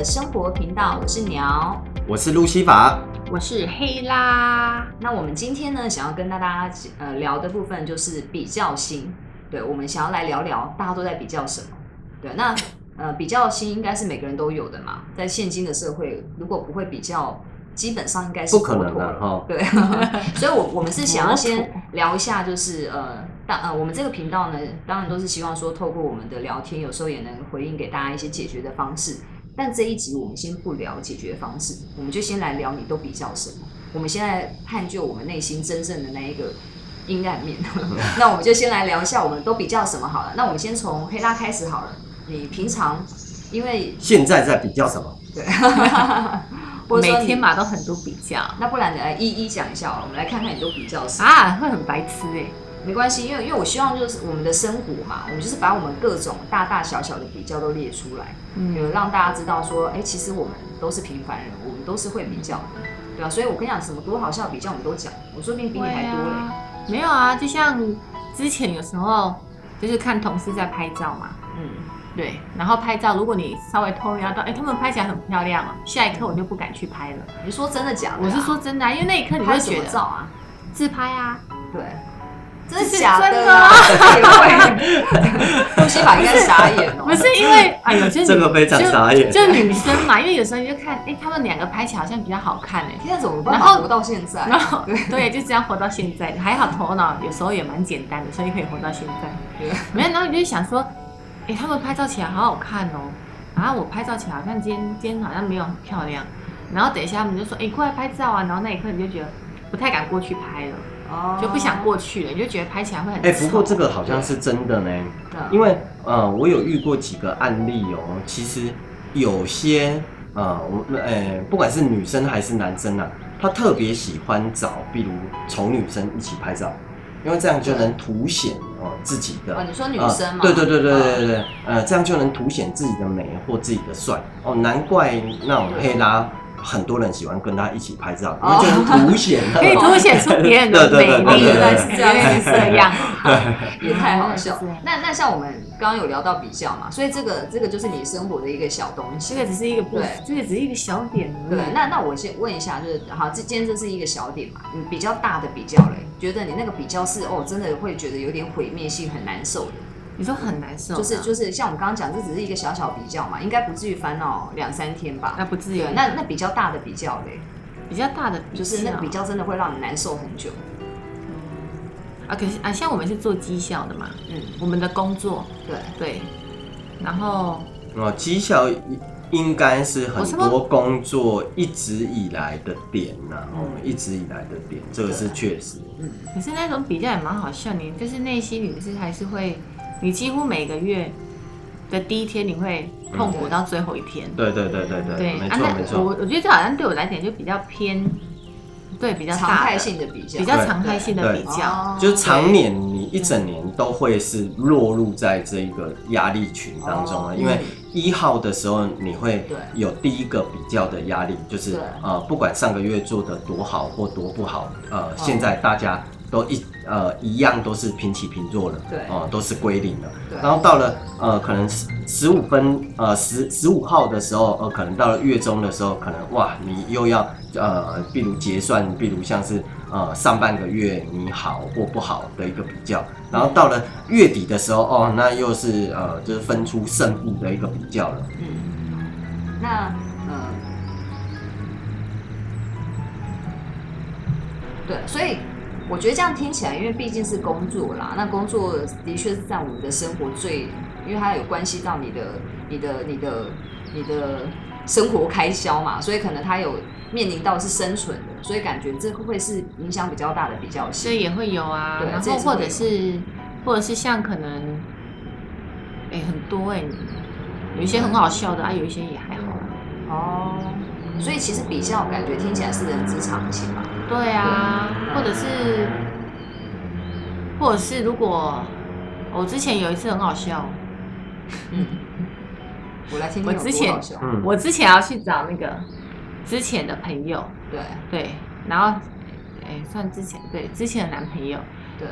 的生活频道，我是鸟，我是路西法，我是黑拉。那我们今天呢，想要跟大家呃聊的部分就是比较心。对，我们想要来聊聊大家都在比较什么。对，那呃比较心应该是每个人都有的嘛，在现今的社会，如果不会比较，基本上应该是不可能的哈。对，所以，我我们是想要先聊一下，就是呃。呃，我们这个频道呢，当然都是希望说，透过我们的聊天，有时候也能回应给大家一些解决的方式。但这一集我们先不聊解决方式，我们就先来聊你都比较什么。我们现在探究我们内心真正的那一个阴暗面。那我们就先来聊一下，我们都比较什么好了。那我们先从黑拉开始好了。你平常因为现在在比较什么？对，每天嘛都很多比较。那不然你来一一讲一下了。我们来看看你都比较什么啊？会很白痴哎。没关系，因为因为我希望就是我们的生活嘛，我们就是把我们各种大大小小的比较都列出来，嗯，让大家知道说，哎，其实我们都是平凡人，我们都是会比较的，对吧？所以我跟你讲，什么多好笑比较，我们都讲，我说不定比你还多嘞。没有啊，就像之前有时候就是看同事在拍照嘛，嗯，对，然后拍照，如果你稍微偷瞄到，哎，他们拍起来很漂亮啊，下一刻我就不敢去拍了。你说真的假的？我是说真的啊，因为那一刻你会觉得照啊，自拍啊，对。真的假的？呼吸法应该傻眼哦。不是因为，哎呦，就这个非常傻眼。就女生嘛，因为有时候你就看，哎，他们两个拍起来好像比较好看哎。现在怎么办法活到现在？然后对，就这样活到现在，还好头脑有时候也蛮简单的，所以可以活到现在。没有，然后你就想说，哎，他们拍照起来好好看哦，然后我拍照起来好像今天今天好像没有很漂亮，然后等一下他们就说，哎，过来拍照啊，然后那一刻你就觉得不太敢过去拍了。就不想过去了，你就觉得拍起来会很哎。不过这个好像是真的呢，因为呃，我有遇过几个案例哦。其实有些呃，我呃，不管是女生还是男生啊，他特别喜欢找，比如丑女生一起拍照，因为这样就能凸显哦自己的。哦，你说女生吗？对对对对对对对，呃，这样就能凸显自己的美或自己的帅哦。难怪那种黑拉。很多人喜欢跟他一起拍照，因为就能凸显，可以凸显出别人的美丽，原来是这样这样，也太好笑。那那像我们刚刚有聊到比较嘛，所以这个这个就是你生活的一个小东西，这个只是一个对，这个只是一个小点。对，那那我先问一下，就是好，这今天这是一个小点嘛，你比较大的比较嘞，觉得你那个比较是哦，真的会觉得有点毁灭性，很难受的。你说很难受，就是就是像我们刚刚讲，这只是一个小小比较嘛，应该不至于烦恼两三天吧？那不至于。那那比较大的比较嘞，比较大的就是那个比较真的会让你难受很久。啊，可是啊，像我们是做绩效的嘛，嗯，我们的工作，对对，然后哦，绩效应该是很多工作一直以来的点呐，哦，一直以来的点，这个是确实。嗯，可是那种比较也蛮好笑，你就是内心你是还是会。你几乎每个月的第一天，你会痛苦到最后一天。对对对对对，对，没错没错。我我觉得这好像对我来讲就比较偏，对比较常态性的比较，比较常态性的比较，就是常年你一整年都会是落入在这一个压力群当中啊。因为一号的时候，你会有第一个比较的压力，就是呃，不管上个月做的多好或多不好，呃，现在大家。都一呃一样都是平起平坐的，对，哦都是归零的。然后到了呃可能十十五分呃十十五号的时候，呃可能到了月中的时候，可能哇你又要呃比如结算，比如像是呃上半个月你好或不好的一个比较。然后到了月底的时候，哦那又是呃就是分出胜负的一个比较了。嗯，那呃对，所以。我觉得这样听起来，因为毕竟是工作啦，那工作的确是在我们的生活最，因为它有关系到你的、你的、你的、你的生活开销嘛，所以可能它有面临到是生存的，所以感觉这会是影响比较大的比较性。所以也会有啊，然后或者是或者是像可能，哎，很多哎，有一些很好笑的啊，有一些也还好。哦，所以其实比较感觉听起来是人之常情嘛。对啊，或者是，或者是，如果我之前有一次很好笑，嗯，我来听听。我之前，我之前要去找那个之前的朋友，对。对，然后，哎，算之前对之前的男朋友，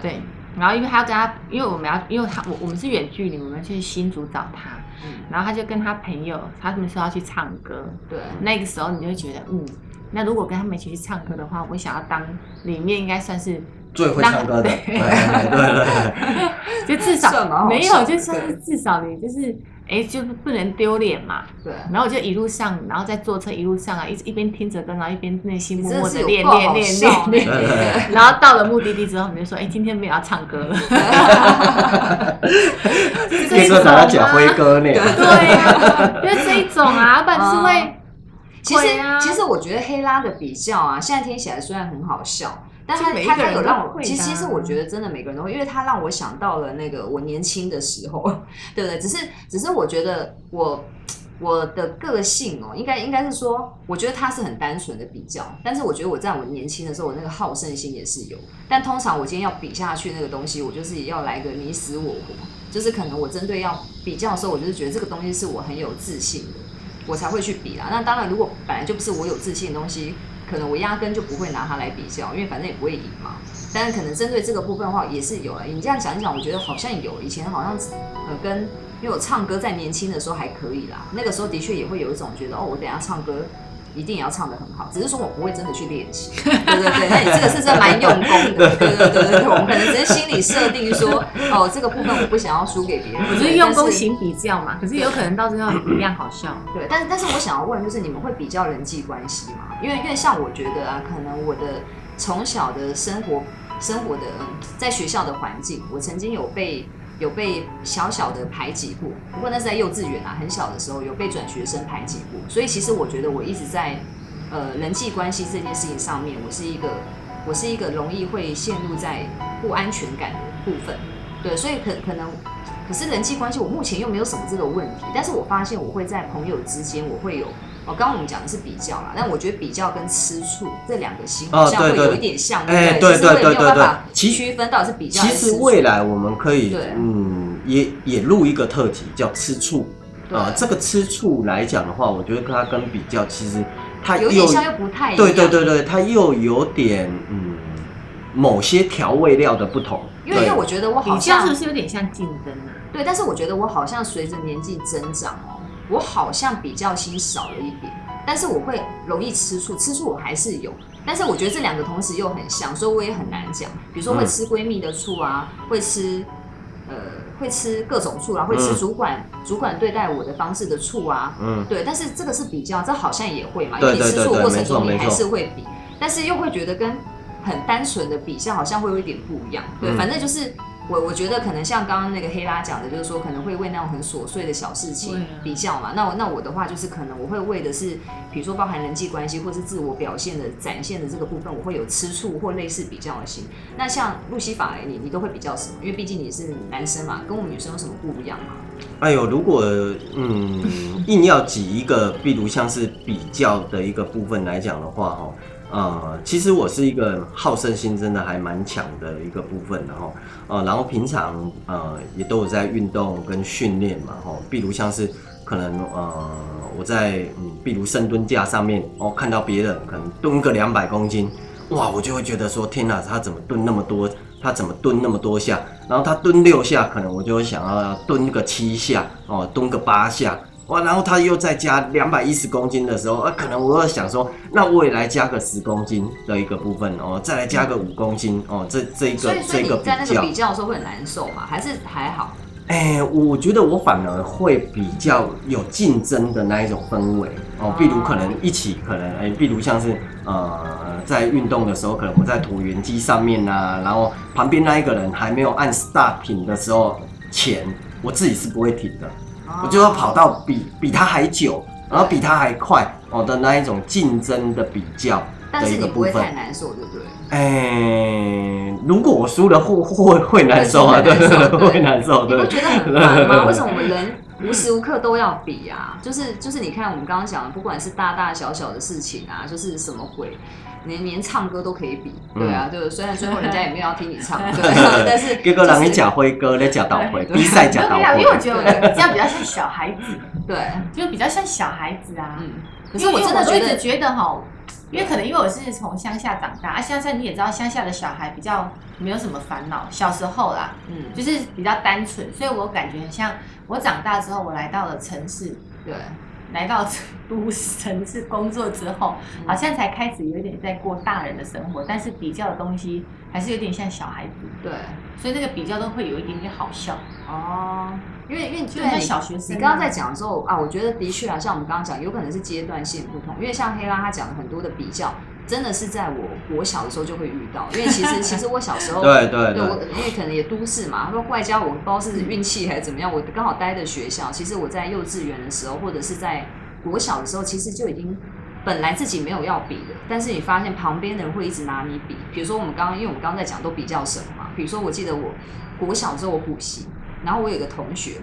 对，然后因为他要跟他，因为我们要，因为他我我们是远距离，我们去新竹找他，嗯，然后他就跟他朋友，他们说要去唱歌，对，那个时候你就会觉得，嗯，那如果跟他们一起去唱歌的话，我想要当里面应该算是，最会唱歌的，对对对对，就至少没有，就算是至少你就是，哎，就不能丢脸嘛。对，然后我就一路上，然后再坐车一路上啊，一直一边听着歌，然后一边内心默默的练练练练练。然后到了目的地之后，我们就说，哎，今天没有要唱歌了。这个咱要讲辉哥呢，对呀，就是这一种啊，不然就是会。其实、啊其实我觉得黑拉的比较啊，现在听起来虽然很好笑，但他就每一个人他他有让我，其实其实我觉得真的每个人都会，因为他让我想到了那个我年轻的时候，对不对？只是只是我觉得我我的个性哦，应该应该是说，我觉得他是很单纯的比较，但是我觉得我在我年轻的时候，我那个好胜心也是有。但通常我今天要比下去那个东西，我就是要来个你死我活，就是可能我针对要比较的时候，我就是觉得这个东西是我很有自信的。我才会去比啦。那当然，如果本来就不是我有自信的东西，可能我压根就不会拿它来比较，因为反正也不会赢嘛。但是可能针对这个部分的话，也是有了。你这样想一想，我觉得好像有。以前好像呃跟，因为我唱歌在年轻的时候还可以啦，那个时候的确也会有一种觉得哦，我等下唱歌。一定也要唱得很好，只是说我不会真的去练习。对对对，那你这个是真的蛮用功的。对对对对对，我们可能只是心理设定说，哦，这个部分我不想要输给别人。我觉得用功型比较嘛，可是有可能到最后一样好笑。对，但是但是我想要问，就是你们会比较人际关系吗？因为因为像我觉得啊，可能我的从小的生活生活的嗯在学校的环境，我曾经有被有被小小的排挤过，不过那是在幼稚园啊，很小的时候有被转学生排挤过，所以其实我觉得我一直在呃人际关系这件事情上面，我是一个我是一个容易会陷入在不安全感的部分，对，所以可可能。可是人际关系，我目前又没有什么这个问题，但是我发现我会在朋友之间，我会有，哦，刚刚我们讲的是比较啦，但我觉得比较跟吃醋这两个心好像会有一点像，哎对不对？对对对其实没有办对法对其区分到底是比较其。实未来我们可以，嗯，也也录一个特辑叫吃醋。对啊，这个吃醋来讲的话，我觉得它跟比较其实它有点像又不太一样。对对对对，它又有点嗯某些调味料的不同。因为因为我觉得我好像是不是有点像竞争啊？对，但是我觉得我好像随着年纪增长哦，我好像比较心少了一点，但是我会容易吃醋，吃醋我还是有，但是我觉得这两个同时又很像，所以我也很难讲。比如说会嗯。吃闺蜜的醋啊，会吃呃会吃各种醋啊，会吃嗯主管、主管对待我的方式的醋啊，嗯，对，但是这个是比较，这好像也会嘛，因为你吃醋的过程中你还是会比，但是又会觉得跟很单纯的比较好像会有一点不一样。对，嗯。反正就是我我觉得可能像刚刚那个黑拉讲的，就是说可能会为那种很琐碎的小事情比较嘛。那我那我的话就是可能我会为的是，比如说包含人际关系或是自我表现的展现的这个部分，我会有吃醋或类似比较的心。那像路西法你你都会比较什么？因为毕竟你是男生嘛，跟我们女生有什么不一样嘛？哎呦，如果嗯硬要挤一个，比如像是比较的一个部分来讲的话，哈，呃，其实我是一个好胜心真的还蛮强的一个部分的哈，呃，然后平常呃也都有在运动跟训练嘛，哈，比如像是可能呃我在嗯，比如深蹲架上面哦，看到别人可能蹲个两百公斤，哇，我就会觉得说天哪，他怎么蹲那么多？他怎么蹲那么多下？然后他蹲六下，可能我就会想要蹲个七下哦，蹲个八下哇，然后他又再加两百一十公斤的时候，啊，可能我会想说，那我也来加个十公斤的一个部分哦，再来加个五公斤哦，这这一个这个比你在那个，比较的时候会很难受嘛？还是还好？哎，我觉得我反而会比较有竞争的那一种氛围哦，比如可能一起，可能哎，比如像是呃，在运动的时候，可能我在椭圆机上面呐、然后旁边那一个人还没有按 start 停的时候前，我自己是不会停的，我就要跑到比比他还久，然后比他还快哦的那一种竞争的比较但的一个部分是你不会太。难受，对不对？哎，如果我输了会会会难受啊，对对对，会难受，对你不。觉得很烦吗？为什么我们人无时无刻都要比啊？就是就是，你看我们刚刚讲的，不管是大大小小的事情啊，就是什么鬼，连连唱歌都可以比，对啊，对。虽然最后人家也没有要听你唱，对，但是 结果人就是你假辉哥咧假倒回，对 比赛假倒对啊，因为我回。觉得我这样比较像小孩子，对，就比较像小孩子啊。嗯。可是我真的觉得觉得哈，因为可能因为我是从乡下长大，啊，乡下你也知道，乡下的小孩比较没有什么烦恼，小时候啦，嗯，就是比较单纯，所以我感觉很像我长大之后，我来到了城市，对，来到都市城市工作之后，嗯。好像才开始有点在过大人的生活，但是比较的东西还是有点像小孩子，对，所以那个比较都会有一点点好笑，哦，因为因为就像小学生啊。你刚刚在讲的时候啊，我觉得的确啊，像我们刚刚讲，有可能是阶段性不同，因为像黑拉他讲了很多的比较，真的是在我国小的时候就会遇到，因为其实 其实我小时候对对对因为可能也都市嘛，他说外加我不知道是运气还是怎么样，我刚好待的学校，其实我在幼稚园的时候，或者是在国小的时候，其实就已经本来自己没有要比的，但是你发现旁边的人会一直拿你比，比如说我们刚刚，因为我们刚刚在讲都比较什么嘛，比如说我记得我国小时候我补习，然后我有一个同学，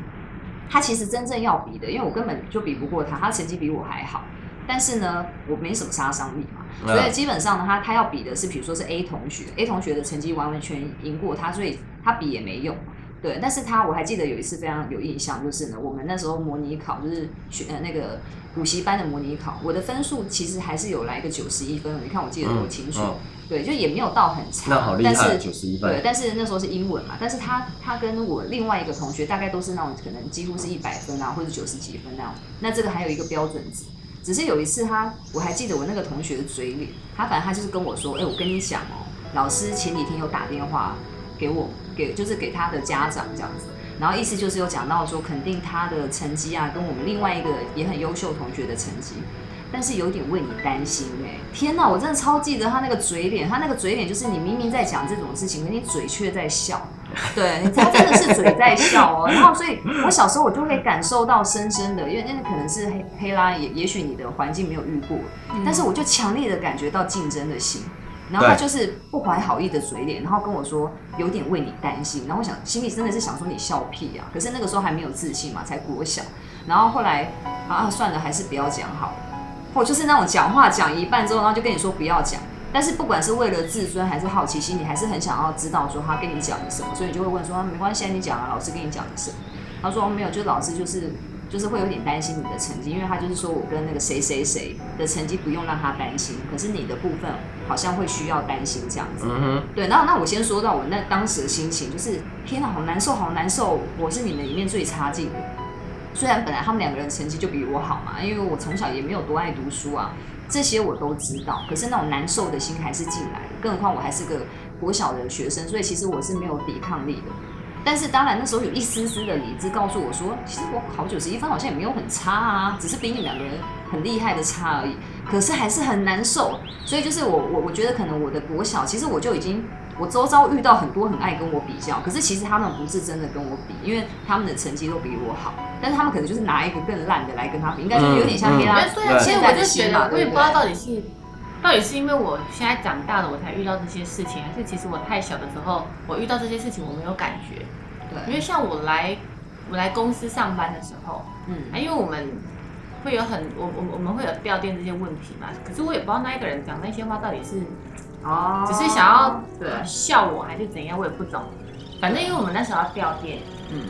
他其实真正要比的，因为我根本就比不过他，他成绩比我还好。但是呢，我没什么杀伤力嘛，嗯所以基本上呢，他他要比的是，比如说是 A 同学，A 同学的成绩完完全赢过他，所以他比也没用。对，但是他我还记得有一次非常有印象，就是呢，我们那时候模拟考就是学呃那个补习班的模拟考，我的分数其实还是有来个九十一分，你看我记得多清楚。嗯对，就也没有到很差，那好厉但害，是九十一对，分，但是那时候是英文嘛，但是他他跟我另外一个同学大概都是那种可能几乎是一百分啊，或者九十几分那样。那这个还有一个标准值，只是有一次他，我还记得我那个同学的嘴脸，他反正他就是跟我说，哎、我跟你讲哦，老师前几天有打电话给我，给就是给他的家长这样子。然后意思就是有讲到说，肯定他的成绩啊，跟我们另外一个也很优秀同学的成绩，但是有点为你担心哎、天哪，我真的超记得他那个嘴脸，他那个嘴脸就是你明明在讲这种事情，可你嘴却在笑，对，他真的是嘴在笑哦。然后所以我小时候我就会感受到深深的，因为那可能是黑黑拉，也也许你的环境没有遇过，但是我就强烈的感觉到竞争的心。然后他就是不怀好意的嘴脸，然后跟我说有点为你担心，然后我想心里真的是想说你笑屁啊！可是那个时候还没有自信嘛，才国小。然后后来啊算了，还是不要讲好了。或就是那种讲话讲一半之后，然后就跟你说不要讲。但是不管是为了自尊还是好奇心，你还是很想要知道说他跟你讲的什么，所以你就会问说、啊没关系，啊，你讲啊，老师跟你讲的什么？他说、哦没有，就是老师就是就是会有点担心你的成绩，因为他就是说我跟那个谁谁谁的成绩不用让他担心，可是你的部分好像会需要担心这样子。嗯哼，对，然后那我先说到我那当时的心情，就是天哪，好难受，好难受，我是你们里面最差劲的。虽然本来他们两个人成绩就比我好嘛，因为我从小也没有多爱读书啊，这些我都知道。可是那种难受的心还是进来了，更何况我还是个国小的学生，所以其实我是没有抵抗力的。但是当然那时候有一丝丝的理智告诉我说，其实我考九十一分好像也没有很差啊，只是比你们两个人很厉害的差而已。可是还是很难受，所以就是我我我觉得可能我的国小，其实我就已经我周遭遇到很多很爱跟我比较，可是其实他们不是真的跟我比，因为他们的成绩都比我好，但是他们可能就是拿一个更烂的来跟他比，应该就是有点像黑拉没有对啊，其实我就觉得，我也不知道？到底是，到底是因为我现在长大了，我才遇到这些事情，还是其实我太小的时候，我遇到这些事情我没有感觉。对因，为像我来，我来公司上班的时候，嗯啊，因为我们会有很，我我我们会有掉电这些问题嘛，可是我也不知道那一个人讲那些话到底是哦只是想要对，笑我还是怎样，我也不懂。反正因为我们那时候要调电，嗯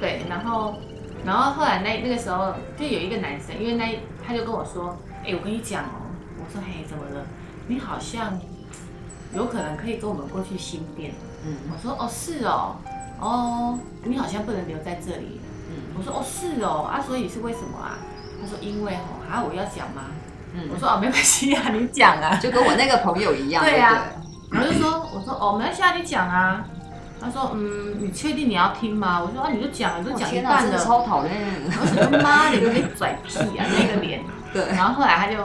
对，然后然后后来那那个时候就有一个男生，因为那他就跟我说，哎、我跟你讲哦，我说嘿怎么了？你好像有可能可以跟我们过去新店。嗯我说哦是哦，哦你好像不能留在这里。嗯我说哦是哦啊，所以是为什么啊？他说因为哦啊我要讲吗？嗯我说哦没关系啊，你讲啊。就跟我那个朋友一样，对啊不然后就说我说哦没关系啊，你讲啊。他说嗯，你确定你要听吗？我说啊你就讲，你对就讲一半了。超讨厌。我说妈，你有点拽屁啊，那个脸。对，然后后来他就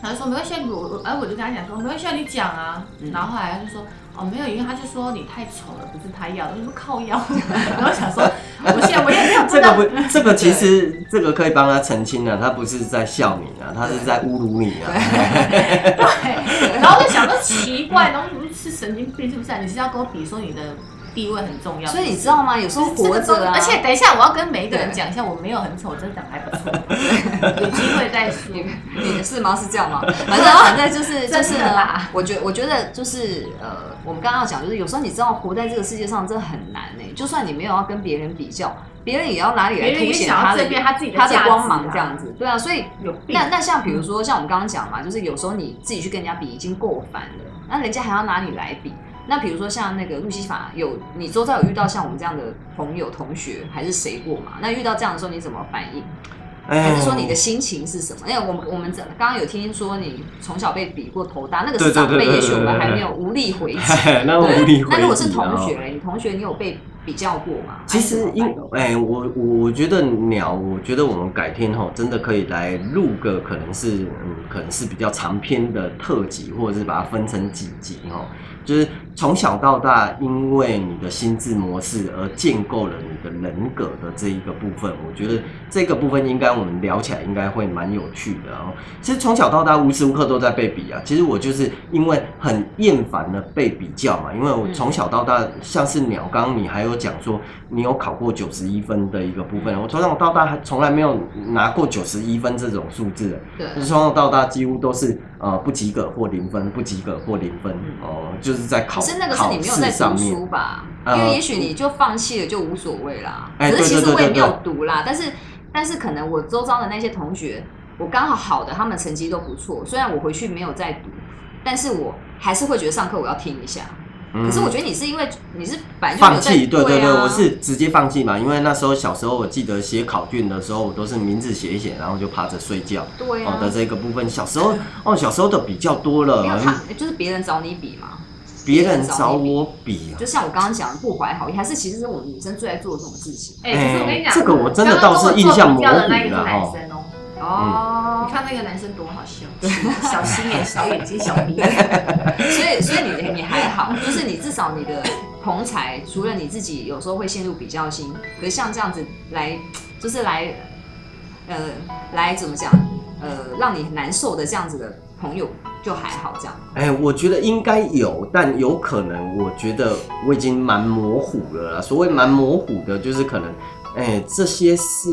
他就说没关系啊，我我哎我就跟他讲说没关系啊，你讲啊。嗯然后后来他就说哦没有，因为他就说你太丑了，不是他要的，我就是靠腰。然后想说我现在我也没有这个不，这个其实这个可以帮他澄清啊，他不是在笑你啊，他是在侮辱你啊。对，然后就想说奇怪，然后你是神经病是不是啊？你是要跟我比说你的地位很重要？所以你知道吗？有时候活着啊，而且等一下，我要跟每一个人讲一下，我没有很丑，我真的长得还不错，有机会再说。你你是吗？是这样吗？反正反正就是就是啦，我觉我觉得就是呃，我们刚刚要讲，就是有时候你知道活在这个世界上真的很难呢、就算你没有要跟别人比较，别人也要哪里来凸显他的他自己的他的光芒啊这样子，对啊，所以有那那像比如说像我们刚刚讲嘛，就是有时候你自己去跟人家比已经够烦了，那人家还要拿你来比。那比如说像那个路西法，有你周遭有遇到像我们这样的朋友、同学还是谁过嘛？那遇到这样的时候你怎么反应？还还是说你的心情是什么？因为我们我们这刚刚有听说你从小被比过头大，那个是长辈，也许我们还没有无力回击。那无力回那如果是同学嘞，你同学你有被比较过吗？其实因哎、我我我觉得鸟，我觉得我们改天哈，真的可以来录个可能是嗯，可能是比较长篇的特辑，或者是把它分成几集哦。就是从小到大，因为你的心智模式而建构了你的人格的这一个部分，我觉得这个部分应该我们聊起来应该会蛮有趣的哦。其实从小到大无时无刻都在被比啊。其实我就是因为很厌烦的被比较嘛，因为我从小到大，像是鸟，刚刚你还有讲说你有考过九十一分的一个部分，我从小到大还从来没有拿过九十一分这种数字的，对就是从小到大几乎都是呃不及格或零分，不及格或零分哦、就是在考可是那个是你没有在读书吧？呃因为也许你就放弃了就无所谓啦。哎可是其实我也没有读啦，但是但是可能我周遭的那些同学，我刚好好的，他们成绩都不错。虽然我回去没有再读，但是我还是会觉得上课我要听一下。嗯可是我觉得你是因为你是反正放弃，对对对，啊、我是直接放弃嘛，因为那时候小时候我记得写考卷的时候，我都是名字写一写，然后就趴着睡觉。对啊哦的，这个部分，小时候哦，小时候的比较多了就是别人找你比嘛。别人找我比啊就。像我刚刚讲的不怀好意，还是其实是我们女生最爱做的这种事情。哎、可是我跟你讲，这个我真的倒是印象模糊刚刚跟我做比较的那一个是了男哈生哦、哦你，看那个男生多好笑，小心眼、小眼睛、小鼻。所以所以你你还好，就是你至少你的同才，除了你自己有时候会陷入比较心，可是像这样子来，就是来，呃，来怎么讲，呃，让你很难受的这样子的朋友就还好这样。哎，我觉得应该有，但有可能，我觉得我已经蛮模糊了啦。所谓蛮模糊的，就是可能，哎，这些是，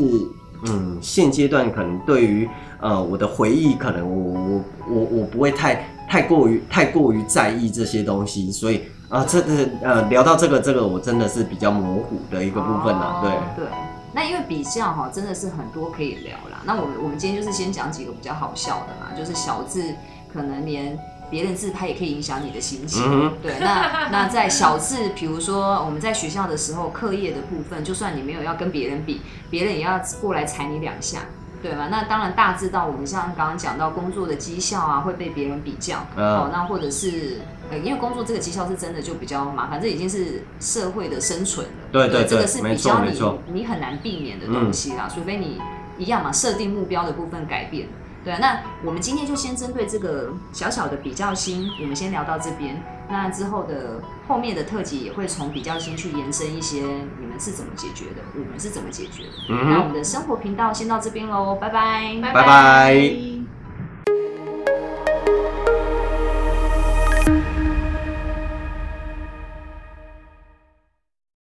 嗯，现阶段可能对于呃我的回忆，可能我我我我不会太太过于太过于在意这些东西，所以啊，这个呃聊到这个这个，我真的是比较模糊的一个部分啦，对。哦对。那因为比较哈，真的是很多可以聊啦。那我们我们今天就是先讲几个比较好笑的嘛，就是小字可能连别人自拍也可以影响你的心情。嗯对，那 那在小字，比如说我们在学校的时候，课业的部分，就算你没有要跟别人比，别人也要过来踩你两下。对吗？那当然，大致到我们像刚刚讲到工作的绩效啊，会被别人比较、嗯哦。那或者是呃，因为工作这个绩效是真的就比较麻烦，这已经是社会的生存了。对对对这个是比较你错没错你很难避免的东西啦，除非你一样嘛，设定目标的部分改变。对啊，那我们今天就先针对这个小小的比较心，我们先聊到这边。那之后的后面的特辑也会从比较心去延伸一些你们是怎么解决的，我们是怎么解决的。嗯那我们的生活频道先到这边喽，拜拜。拜拜拜